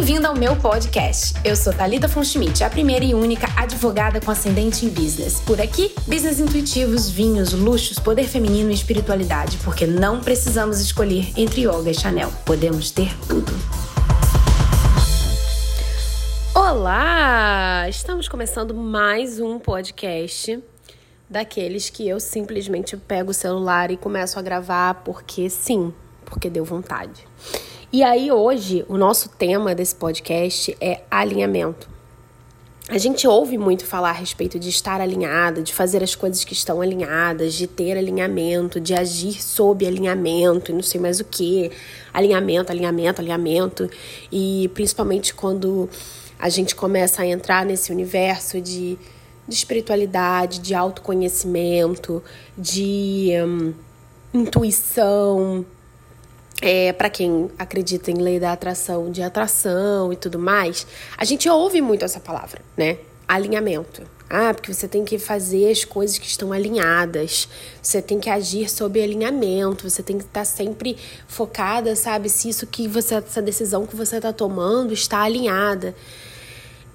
Bem-vindo ao meu podcast. Eu sou Talita Fonschmidt, a primeira e única advogada com ascendente em business. Por aqui, business intuitivos, vinhos, luxos, poder feminino e espiritualidade, porque não precisamos escolher entre yoga e Chanel. Podemos ter tudo. Olá! Estamos começando mais um podcast daqueles que eu simplesmente pego o celular e começo a gravar porque sim, porque deu vontade. E aí, hoje, o nosso tema desse podcast é alinhamento. A gente ouve muito falar a respeito de estar alinhada, de fazer as coisas que estão alinhadas, de ter alinhamento, de agir sob alinhamento e não sei mais o que. Alinhamento, alinhamento, alinhamento. E principalmente quando a gente começa a entrar nesse universo de, de espiritualidade, de autoconhecimento, de hum, intuição, é, para quem acredita em lei da atração, de atração e tudo mais, a gente ouve muito essa palavra, né? Alinhamento. Ah, porque você tem que fazer as coisas que estão alinhadas, você tem que agir sob alinhamento, você tem que estar sempre focada, sabe, se isso que você, essa decisão que você está tomando está alinhada.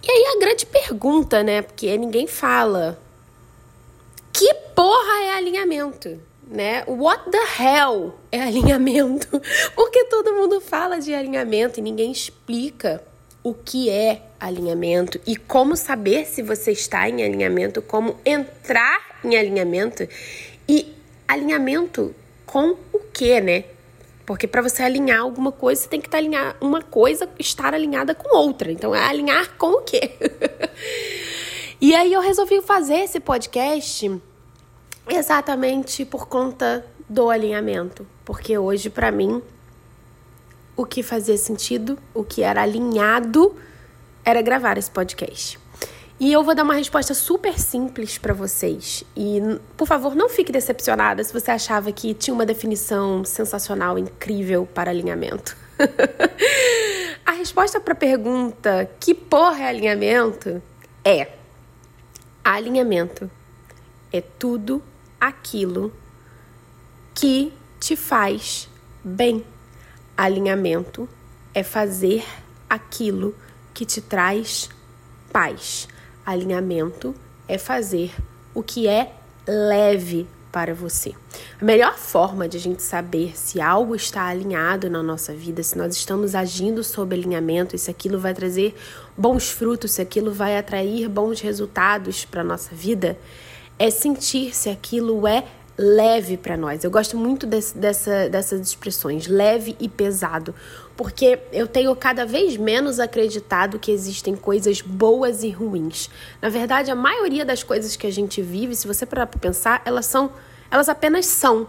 E aí a grande pergunta, né? Porque ninguém fala. Que porra é alinhamento? Né? What the hell é alinhamento? Porque todo mundo fala de alinhamento e ninguém explica o que é alinhamento e como saber se você está em alinhamento, como entrar em alinhamento e alinhamento com o que, né? Porque para você alinhar alguma coisa, você tem que estar alinhar uma coisa estar alinhada com outra. Então é alinhar com o quê? e aí eu resolvi fazer esse podcast exatamente por conta do alinhamento, porque hoje para mim o que fazia sentido, o que era alinhado era gravar esse podcast. E eu vou dar uma resposta super simples para vocês. E, por favor, não fique decepcionada se você achava que tinha uma definição sensacional, incrível para alinhamento. a resposta para a pergunta que porra é alinhamento é: alinhamento é tudo aquilo que te faz bem. Alinhamento é fazer aquilo que te traz paz. Alinhamento é fazer o que é leve para você. A melhor forma de a gente saber se algo está alinhado na nossa vida, se nós estamos agindo sob alinhamento se aquilo vai trazer bons frutos, se aquilo vai atrair bons resultados para a nossa vida, é sentir se aquilo é leve para nós. Eu gosto muito desse, dessa, dessas expressões, leve e pesado, porque eu tenho cada vez menos acreditado que existem coisas boas e ruins. Na verdade, a maioria das coisas que a gente vive, se você parar para pensar, elas são, elas apenas são.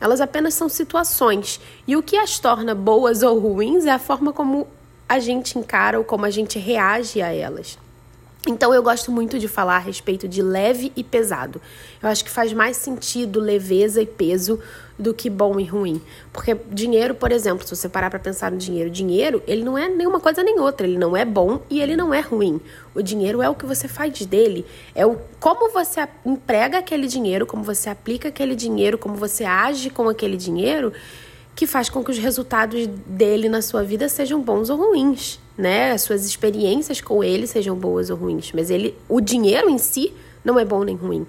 Elas apenas são situações. E o que as torna boas ou ruins é a forma como a gente encara ou como a gente reage a elas. Então eu gosto muito de falar a respeito de leve e pesado. Eu acho que faz mais sentido leveza e peso do que bom e ruim. Porque dinheiro, por exemplo, se você parar para pensar no dinheiro, dinheiro, ele não é nenhuma coisa nem outra, ele não é bom e ele não é ruim. O dinheiro é o que você faz dele, é o como você emprega aquele dinheiro, como você aplica aquele dinheiro, como você age com aquele dinheiro que faz com que os resultados dele na sua vida sejam bons ou ruins, né? As suas experiências com ele sejam boas ou ruins, mas ele, o dinheiro em si não é bom nem ruim.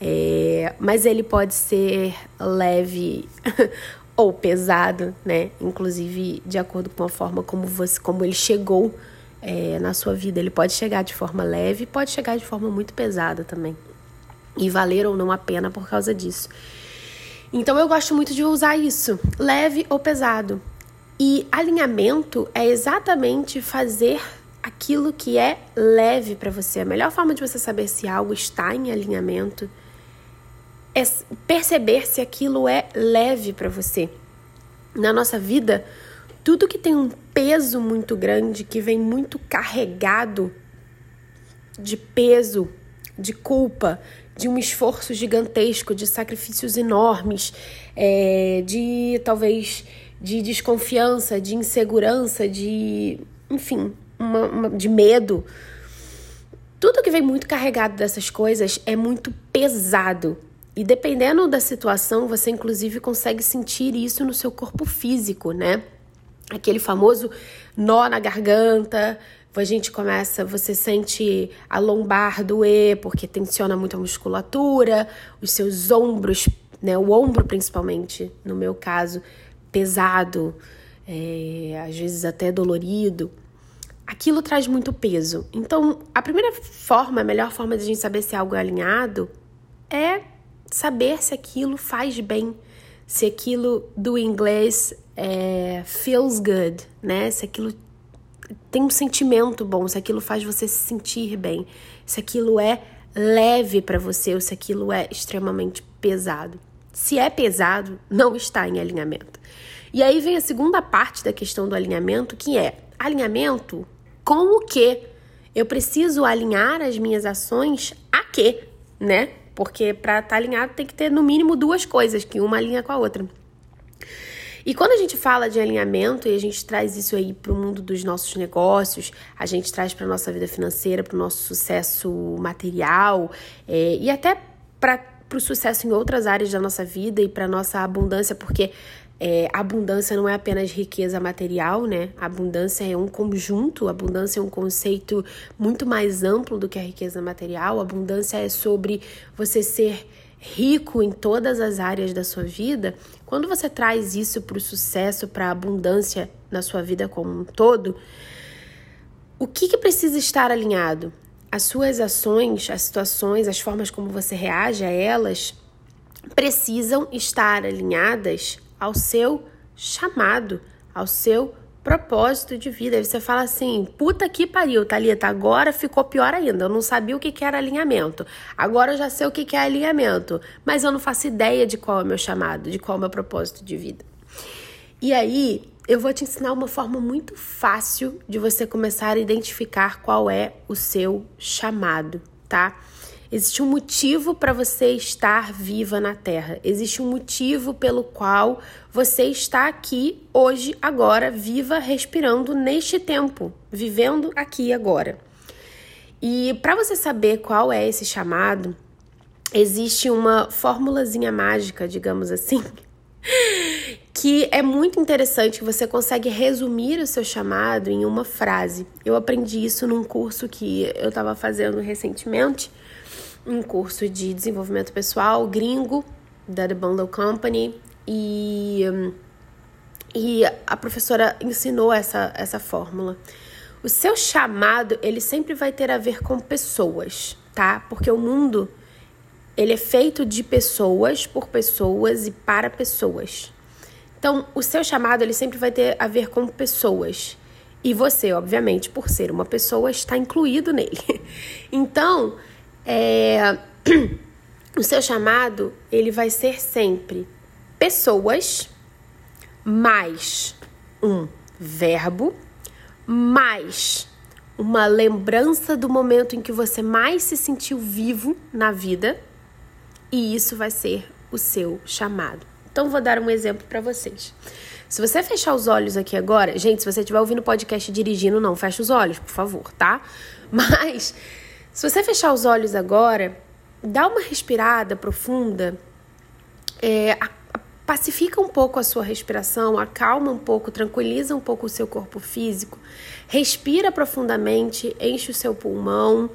É, mas ele pode ser leve ou pesado, né? Inclusive de acordo com a forma como você, como ele chegou é, na sua vida. Ele pode chegar de forma leve, pode chegar de forma muito pesada também. E valer ou não a pena por causa disso. Então eu gosto muito de usar isso, leve ou pesado. E alinhamento é exatamente fazer aquilo que é leve para você. A melhor forma de você saber se algo está em alinhamento é perceber se aquilo é leve para você. Na nossa vida, tudo que tem um peso muito grande, que vem muito carregado de peso, de culpa, de um esforço gigantesco, de sacrifícios enormes, é, de talvez de desconfiança, de insegurança, de enfim, uma, uma, de medo. Tudo que vem muito carregado dessas coisas é muito pesado. E dependendo da situação, você inclusive consegue sentir isso no seu corpo físico, né? aquele famoso nó na garganta, a gente começa, você sente a lombar doer porque tensiona muito a musculatura, os seus ombros, né, o ombro principalmente, no meu caso, pesado, é, às vezes até dolorido. Aquilo traz muito peso. Então, a primeira forma, a melhor forma de a gente saber se algo é alinhado é saber se aquilo faz bem, se aquilo do inglês é, feels good, né? Se aquilo tem um sentimento bom, se aquilo faz você se sentir bem, se aquilo é leve para você ou se aquilo é extremamente pesado. Se é pesado, não está em alinhamento. E aí vem a segunda parte da questão do alinhamento, que é alinhamento com o que? Eu preciso alinhar as minhas ações a quê, né? Porque para estar tá alinhado tem que ter no mínimo duas coisas, que uma alinha com a outra. E quando a gente fala de alinhamento e a gente traz isso aí para o mundo dos nossos negócios, a gente traz para nossa vida financeira, para o nosso sucesso material é, e até para o sucesso em outras áreas da nossa vida e para nossa abundância, porque é, abundância não é apenas riqueza material, né? abundância é um conjunto, abundância é um conceito muito mais amplo do que a riqueza material. abundância é sobre você ser rico em todas as áreas da sua vida, quando você traz isso para o sucesso, para a abundância na sua vida como um todo, o que, que precisa estar alinhado? As suas ações, as situações, as formas como você reage a elas precisam estar alinhadas ao seu chamado, ao seu propósito de vida. Aí você fala assim: puta que pariu, Thalita, agora ficou pior ainda. Eu não sabia o que, que era alinhamento. Agora eu já sei o que, que é alinhamento, mas eu não faço ideia de qual é o meu chamado, de qual é o meu propósito de vida. E aí, eu vou te ensinar uma forma muito fácil de você começar a identificar qual é o seu chamado, tá? Existe um motivo para você estar viva na Terra. Existe um motivo pelo qual você está aqui hoje, agora, viva, respirando neste tempo, vivendo aqui agora. E para você saber qual é esse chamado, existe uma formulazinha mágica, digamos assim, que é muito interessante, você consegue resumir o seu chamado em uma frase. Eu aprendi isso num curso que eu estava fazendo recentemente um curso de desenvolvimento pessoal gringo da The Bundle Company e, e a professora ensinou essa, essa fórmula. O seu chamado, ele sempre vai ter a ver com pessoas, tá? Porque o mundo, ele é feito de pessoas, por pessoas e para pessoas. Então, o seu chamado, ele sempre vai ter a ver com pessoas. E você, obviamente, por ser uma pessoa, está incluído nele. Então, é, o seu chamado ele vai ser sempre pessoas mais um verbo mais uma lembrança do momento em que você mais se sentiu vivo na vida e isso vai ser o seu chamado. Então vou dar um exemplo para vocês. Se você fechar os olhos aqui agora, gente, se você estiver ouvindo o podcast dirigindo, não feche os olhos, por favor, tá? Mas se você fechar os olhos agora, dá uma respirada profunda, é, pacifica um pouco a sua respiração, acalma um pouco, tranquiliza um pouco o seu corpo físico, respira profundamente, enche o seu pulmão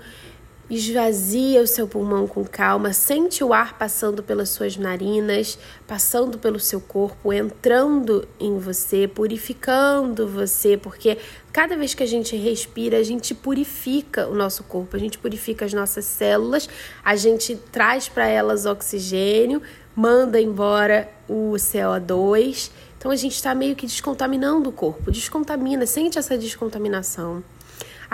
Esvazia o seu pulmão com calma, sente o ar passando pelas suas narinas, passando pelo seu corpo, entrando em você, purificando você, porque cada vez que a gente respira, a gente purifica o nosso corpo, a gente purifica as nossas células, a gente traz para elas oxigênio, manda embora o CO2. Então a gente está meio que descontaminando o corpo, descontamina, sente essa descontaminação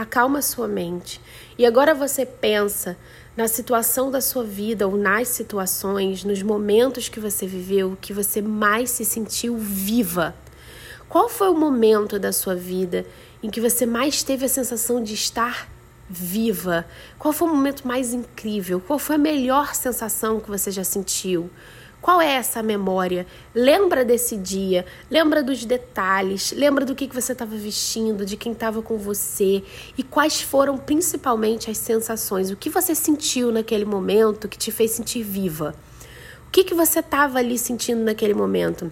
acalma sua mente. E agora você pensa na situação da sua vida ou nas situações, nos momentos que você viveu, que você mais se sentiu viva. Qual foi o momento da sua vida em que você mais teve a sensação de estar viva? Qual foi o momento mais incrível? Qual foi a melhor sensação que você já sentiu? Qual é essa memória? Lembra desse dia, lembra dos detalhes, lembra do que, que você estava vestindo, de quem estava com você e quais foram principalmente as sensações, o que você sentiu naquele momento que te fez sentir viva. O que, que você estava ali sentindo naquele momento?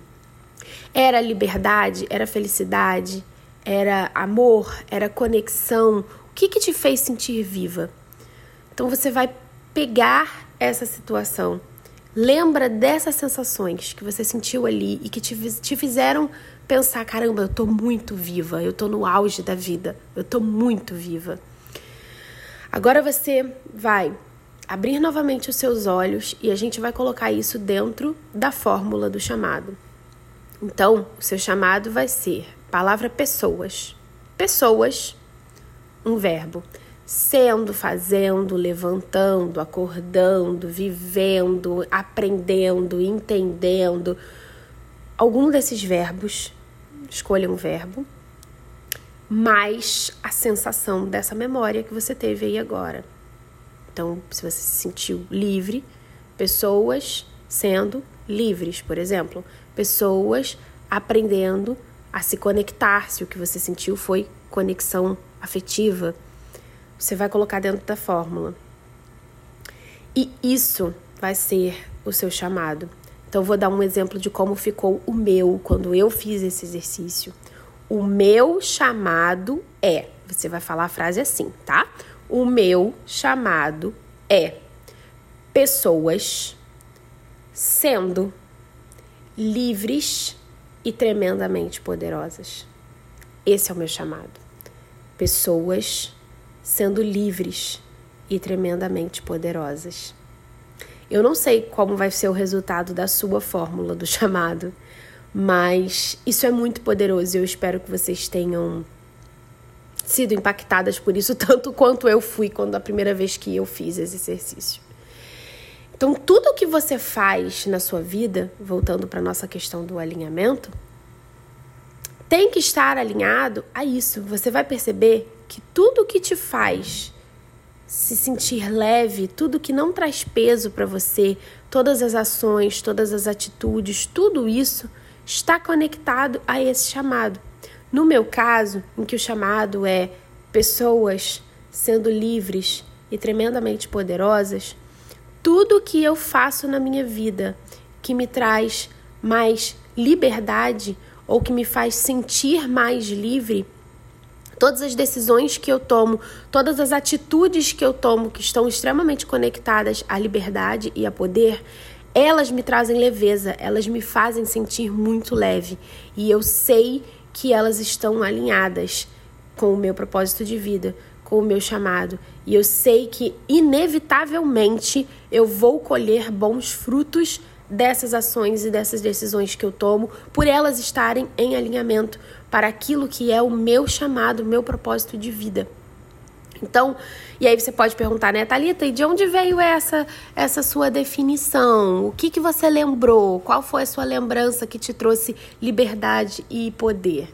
Era liberdade? Era felicidade? Era amor? Era conexão? O que, que te fez sentir viva? Então você vai pegar essa situação. Lembra dessas sensações que você sentiu ali e que te, te fizeram pensar: caramba, eu tô muito viva, eu tô no auge da vida, eu tô muito viva. Agora você vai abrir novamente os seus olhos e a gente vai colocar isso dentro da fórmula do chamado. Então, o seu chamado vai ser palavra pessoas. Pessoas, um verbo. Sendo, fazendo, levantando, acordando, vivendo, aprendendo, entendendo. Algum desses verbos, escolha um verbo, mais a sensação dessa memória que você teve aí agora. Então, se você se sentiu livre, pessoas sendo livres, por exemplo, pessoas aprendendo a se conectar, se o que você sentiu foi conexão afetiva, você vai colocar dentro da fórmula. E isso vai ser o seu chamado. Então, vou dar um exemplo de como ficou o meu quando eu fiz esse exercício. O meu chamado é. Você vai falar a frase assim, tá? O meu chamado é pessoas sendo livres e tremendamente poderosas. Esse é o meu chamado. Pessoas sendo livres e tremendamente poderosas. Eu não sei como vai ser o resultado da sua fórmula do chamado, mas isso é muito poderoso e eu espero que vocês tenham sido impactadas por isso tanto quanto eu fui quando a primeira vez que eu fiz esse exercício. Então, tudo que você faz na sua vida, voltando para nossa questão do alinhamento, tem que estar alinhado a isso. Você vai perceber que tudo que te faz se sentir leve, tudo que não traz peso para você, todas as ações, todas as atitudes, tudo isso está conectado a esse chamado. No meu caso, em que o chamado é pessoas sendo livres e tremendamente poderosas, tudo que eu faço na minha vida que me traz mais liberdade ou que me faz sentir mais livre, todas as decisões que eu tomo, todas as atitudes que eu tomo que estão extremamente conectadas à liberdade e a poder, elas me trazem leveza, elas me fazem sentir muito leve. E eu sei que elas estão alinhadas com o meu propósito de vida, com o meu chamado. E eu sei que, inevitavelmente, eu vou colher bons frutos dessas ações e dessas decisões que eu tomo, por elas estarem em alinhamento para aquilo que é o meu chamado, o meu propósito de vida. Então, e aí você pode perguntar, né, Thalita, e de onde veio essa essa sua definição? O que que você lembrou? Qual foi a sua lembrança que te trouxe liberdade e poder?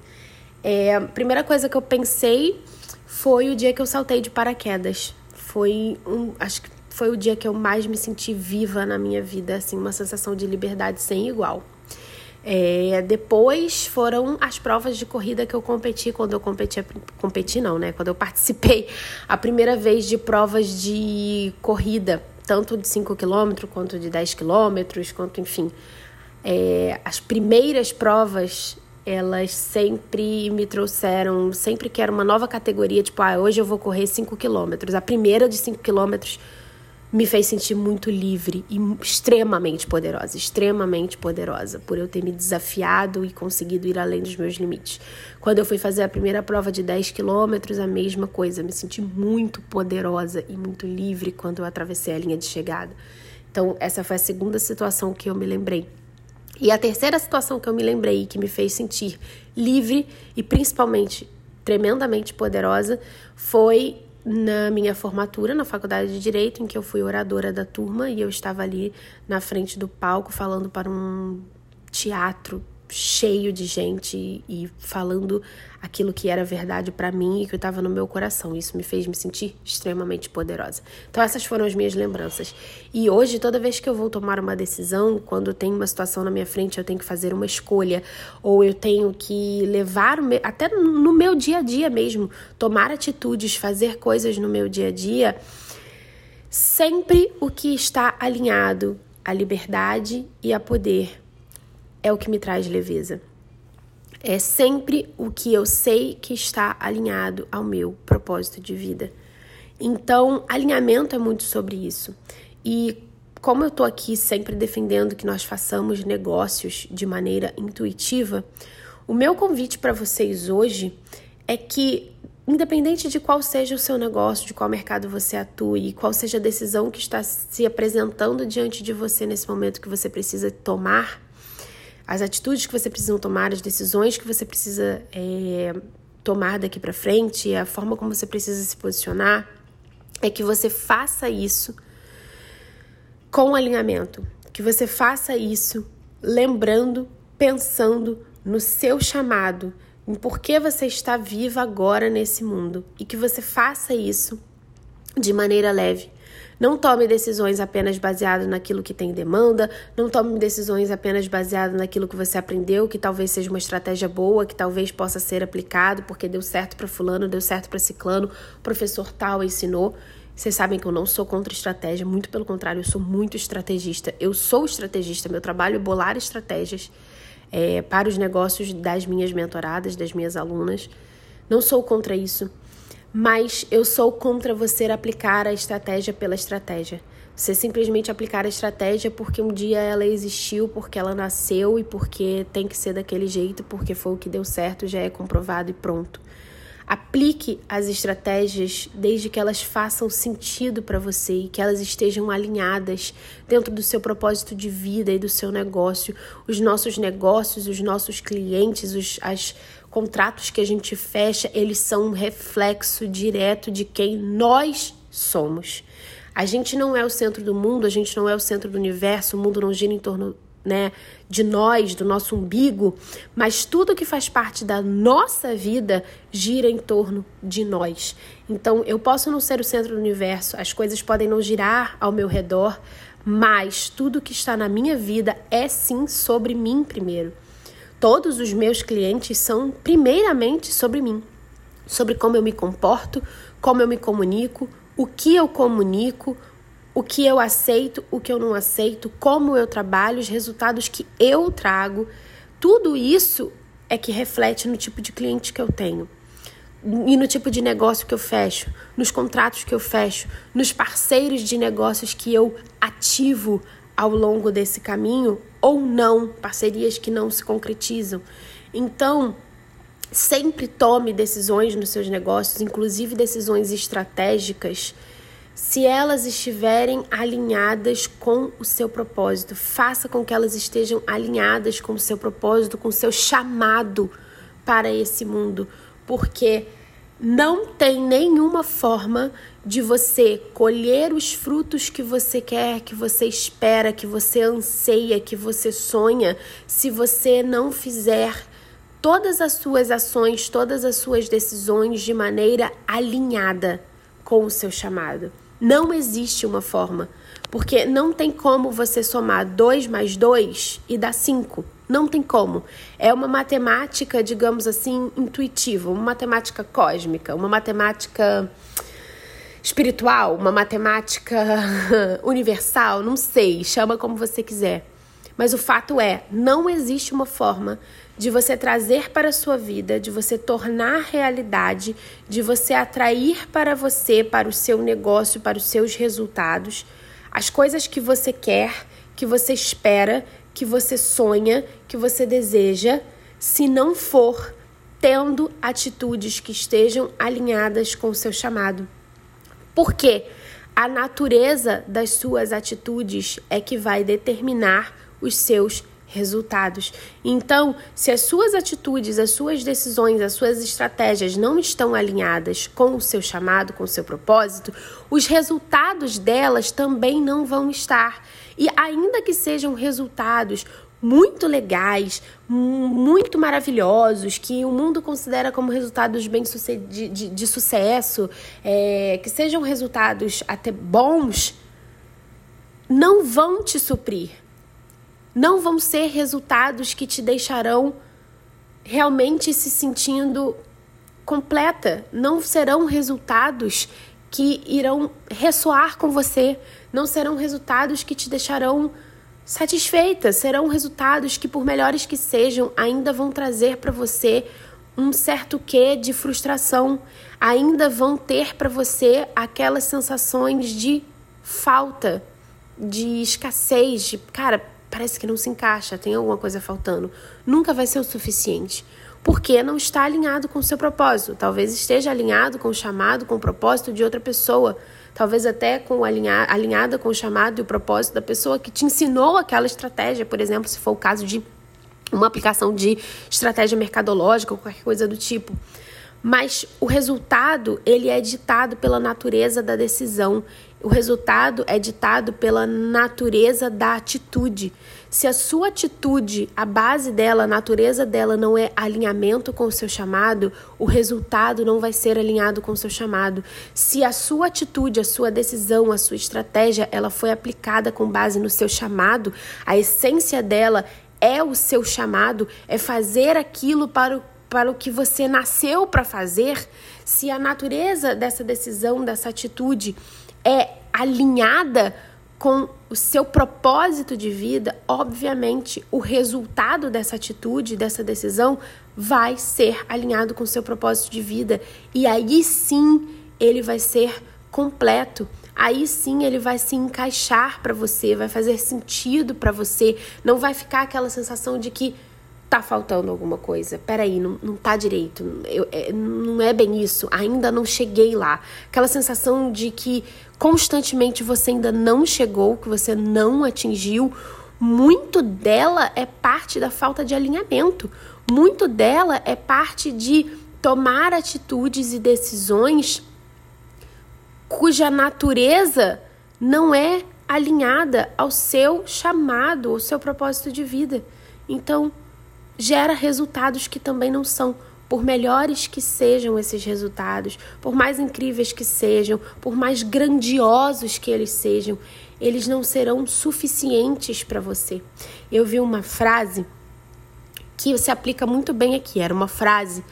É, a primeira coisa que eu pensei foi o dia que eu saltei de paraquedas. Foi um, acho que foi o dia que eu mais me senti viva na minha vida, assim, uma sensação de liberdade sem igual. É, depois foram as provas de corrida que eu competi quando eu competi, competi não, né? Quando eu participei a primeira vez de provas de corrida, tanto de 5 km quanto de 10 km, quanto enfim. É, as primeiras provas, elas sempre me trouxeram, sempre que era uma nova categoria, tipo, ah, hoje eu vou correr 5 km. A primeira de 5 quilômetros me fez sentir muito livre e extremamente poderosa, extremamente poderosa, por eu ter me desafiado e conseguido ir além dos meus limites. Quando eu fui fazer a primeira prova de 10 quilômetros, a mesma coisa, me senti muito poderosa e muito livre quando eu atravessei a linha de chegada. Então, essa foi a segunda situação que eu me lembrei. E a terceira situação que eu me lembrei que me fez sentir livre e principalmente tremendamente poderosa foi na minha formatura na faculdade de direito, em que eu fui oradora da turma e eu estava ali na frente do palco falando para um teatro cheio de gente e falando aquilo que era verdade para mim e que estava no meu coração. Isso me fez me sentir extremamente poderosa. Então essas foram as minhas lembranças. E hoje, toda vez que eu vou tomar uma decisão, quando tem uma situação na minha frente, eu tenho que fazer uma escolha ou eu tenho que levar até no meu dia a dia mesmo, tomar atitudes, fazer coisas no meu dia a dia, sempre o que está alinhado à liberdade e a poder é o que me traz leveza. É sempre o que eu sei que está alinhado ao meu propósito de vida. Então, alinhamento é muito sobre isso. E como eu tô aqui sempre defendendo que nós façamos negócios de maneira intuitiva, o meu convite para vocês hoje é que Independente de qual seja o seu negócio, de qual mercado você atue, qual seja a decisão que está se apresentando diante de você nesse momento que você precisa tomar, as atitudes que você precisa tomar, as decisões que você precisa é, tomar daqui para frente, a forma como você precisa se posicionar, é que você faça isso com alinhamento, que você faça isso lembrando, pensando no seu chamado, em por que você está viva agora nesse mundo e que você faça isso de maneira leve. Não tome decisões apenas baseadas naquilo que tem demanda, não tome decisões apenas baseadas naquilo que você aprendeu, que talvez seja uma estratégia boa, que talvez possa ser aplicado porque deu certo para fulano, deu certo para ciclano, professor tal ensinou. Vocês sabem que eu não sou contra estratégia, muito pelo contrário, eu sou muito estrategista. Eu sou estrategista, meu trabalho é bolar estratégias é, para os negócios das minhas mentoradas, das minhas alunas. Não sou contra isso, mas eu sou contra você aplicar a estratégia pela estratégia. Você simplesmente aplicar a estratégia porque um dia ela existiu, porque ela nasceu e porque tem que ser daquele jeito, porque foi o que deu certo, já é comprovado e pronto. Aplique as estratégias desde que elas façam sentido para você e que elas estejam alinhadas dentro do seu propósito de vida e do seu negócio. Os nossos negócios, os nossos clientes, os as contratos que a gente fecha, eles são um reflexo direto de quem nós somos. A gente não é o centro do mundo, a gente não é o centro do universo, o mundo não gira em torno né, de nós, do nosso umbigo, mas tudo que faz parte da nossa vida gira em torno de nós. Então, eu posso não ser o centro do universo, as coisas podem não girar ao meu redor, mas tudo que está na minha vida é sim sobre mim primeiro. Todos os meus clientes são primeiramente sobre mim, sobre como eu me comporto, como eu me comunico, o que eu comunico, o que eu aceito, o que eu não aceito, como eu trabalho, os resultados que eu trago. Tudo isso é que reflete no tipo de cliente que eu tenho e no tipo de negócio que eu fecho, nos contratos que eu fecho, nos parceiros de negócios que eu ativo ao longo desse caminho ou não, parcerias que não se concretizam. Então, sempre tome decisões nos seus negócios, inclusive decisões estratégicas se elas estiverem alinhadas com o seu propósito. Faça com que elas estejam alinhadas com o seu propósito, com o seu chamado para esse mundo, porque não tem nenhuma forma de você colher os frutos que você quer, que você espera, que você anseia, que você sonha, se você não fizer todas as suas ações, todas as suas decisões de maneira alinhada com o seu chamado. Não existe uma forma, porque não tem como você somar 2 mais 2 e dar 5. Não tem como. É uma matemática, digamos assim, intuitiva, uma matemática cósmica, uma matemática espiritual, uma matemática universal, não sei, chama como você quiser. Mas o fato é, não existe uma forma de você trazer para a sua vida, de você tornar realidade, de você atrair para você, para o seu negócio, para os seus resultados, as coisas que você quer, que você espera, que você sonha, que você deseja, se não for tendo atitudes que estejam alinhadas com o seu chamado. Por quê? A natureza das suas atitudes é que vai determinar os seus resultados. Então, se as suas atitudes, as suas decisões, as suas estratégias não estão alinhadas com o seu chamado, com o seu propósito, os resultados delas também não vão estar. E ainda que sejam resultados muito legais, muito maravilhosos, que o mundo considera como resultados bem de, de, de sucesso, é, que sejam resultados até bons, não vão te suprir. Não vão ser resultados que te deixarão realmente se sentindo completa, não serão resultados que irão ressoar com você, não serão resultados que te deixarão satisfeita. Serão resultados que, por melhores que sejam, ainda vão trazer para você um certo quê de frustração, ainda vão ter para você aquelas sensações de falta, de escassez, de cara, parece que não se encaixa, tem alguma coisa faltando. Nunca vai ser o suficiente. Porque não está alinhado com o seu propósito. Talvez esteja alinhado com o chamado, com o propósito de outra pessoa. Talvez até com alinha, alinhada com o chamado e o propósito da pessoa que te ensinou aquela estratégia, por exemplo, se for o caso de uma aplicação de estratégia mercadológica ou qualquer coisa do tipo. Mas o resultado, ele é ditado pela natureza da decisão o resultado é ditado pela natureza da atitude. Se a sua atitude, a base dela, a natureza dela não é alinhamento com o seu chamado, o resultado não vai ser alinhado com o seu chamado. Se a sua atitude, a sua decisão, a sua estratégia, ela foi aplicada com base no seu chamado, a essência dela é o seu chamado, é fazer aquilo para o para o que você nasceu para fazer, se a natureza dessa decisão, dessa atitude é alinhada com o seu propósito de vida, obviamente o resultado dessa atitude, dessa decisão, vai ser alinhado com o seu propósito de vida. E aí sim ele vai ser completo. Aí sim ele vai se encaixar para você, vai fazer sentido para você. Não vai ficar aquela sensação de que tá faltando alguma coisa. Peraí, não, não tá direito. Eu, é, não é bem isso. Ainda não cheguei lá. Aquela sensação de que constantemente você ainda não chegou, que você não atingiu. Muito dela é parte da falta de alinhamento. Muito dela é parte de tomar atitudes e decisões cuja natureza não é alinhada ao seu chamado, ao seu propósito de vida. Então, gera resultados que também não são. Por melhores que sejam esses resultados, por mais incríveis que sejam, por mais grandiosos que eles sejam, eles não serão suficientes para você. Eu vi uma frase que se aplica muito bem aqui. Era uma frase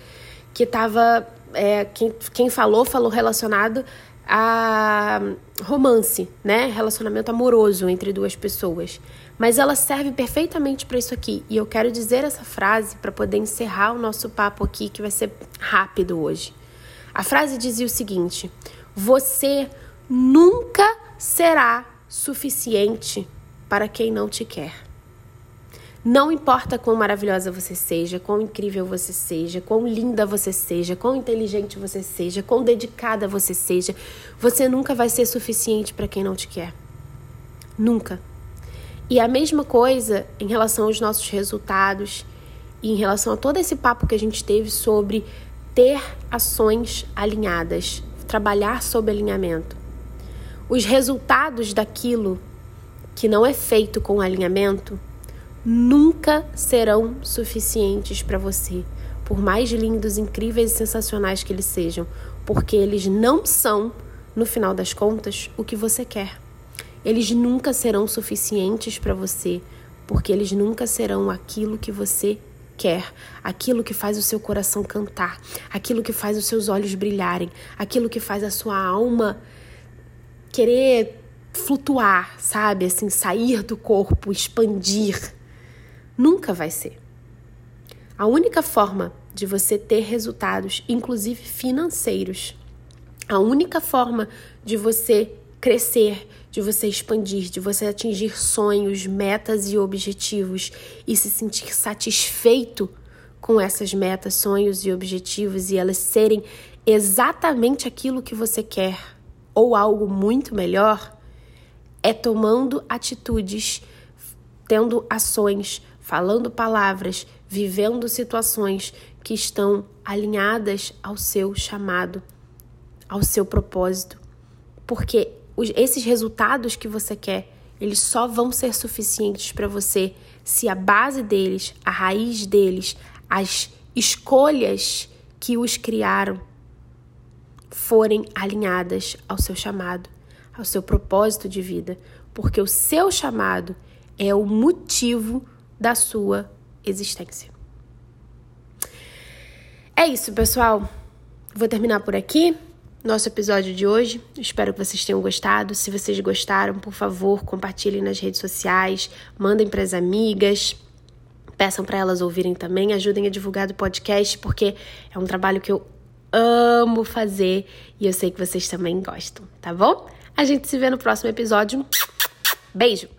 que estava. É, quem, quem falou, falou relacionado a romance, né? Relacionamento amoroso entre duas pessoas. Mas ela serve perfeitamente para isso aqui. E eu quero dizer essa frase para poder encerrar o nosso papo aqui, que vai ser rápido hoje. A frase dizia o seguinte: Você nunca será suficiente para quem não te quer. Não importa quão maravilhosa você seja, quão incrível você seja, quão linda você seja, quão inteligente você seja, quão dedicada você seja, você nunca vai ser suficiente para quem não te quer. Nunca. E a mesma coisa em relação aos nossos resultados e em relação a todo esse papo que a gente teve sobre ter ações alinhadas, trabalhar sob alinhamento. Os resultados daquilo que não é feito com alinhamento nunca serão suficientes para você, por mais lindos, incríveis e sensacionais que eles sejam, porque eles não são, no final das contas, o que você quer. Eles nunca serão suficientes para você, porque eles nunca serão aquilo que você quer, aquilo que faz o seu coração cantar, aquilo que faz os seus olhos brilharem, aquilo que faz a sua alma querer flutuar, sabe? Assim, sair do corpo, expandir. Nunca vai ser. A única forma de você ter resultados, inclusive financeiros, a única forma de você crescer, de você expandir, de você atingir sonhos, metas e objetivos e se sentir satisfeito com essas metas, sonhos e objetivos e elas serem exatamente aquilo que você quer ou algo muito melhor, é tomando atitudes, tendo ações, falando palavras, vivendo situações que estão alinhadas ao seu chamado, ao seu propósito. Porque esses resultados que você quer, eles só vão ser suficientes para você se a base deles, a raiz deles, as escolhas que os criaram forem alinhadas ao seu chamado, ao seu propósito de vida, porque o seu chamado é o motivo da sua existência. É isso, pessoal. Vou terminar por aqui. Nosso episódio de hoje. Espero que vocês tenham gostado. Se vocês gostaram, por favor, compartilhem nas redes sociais, mandem para as amigas. Peçam para elas ouvirem também, ajudem a divulgar o podcast, porque é um trabalho que eu amo fazer e eu sei que vocês também gostam, tá bom? A gente se vê no próximo episódio. Beijo!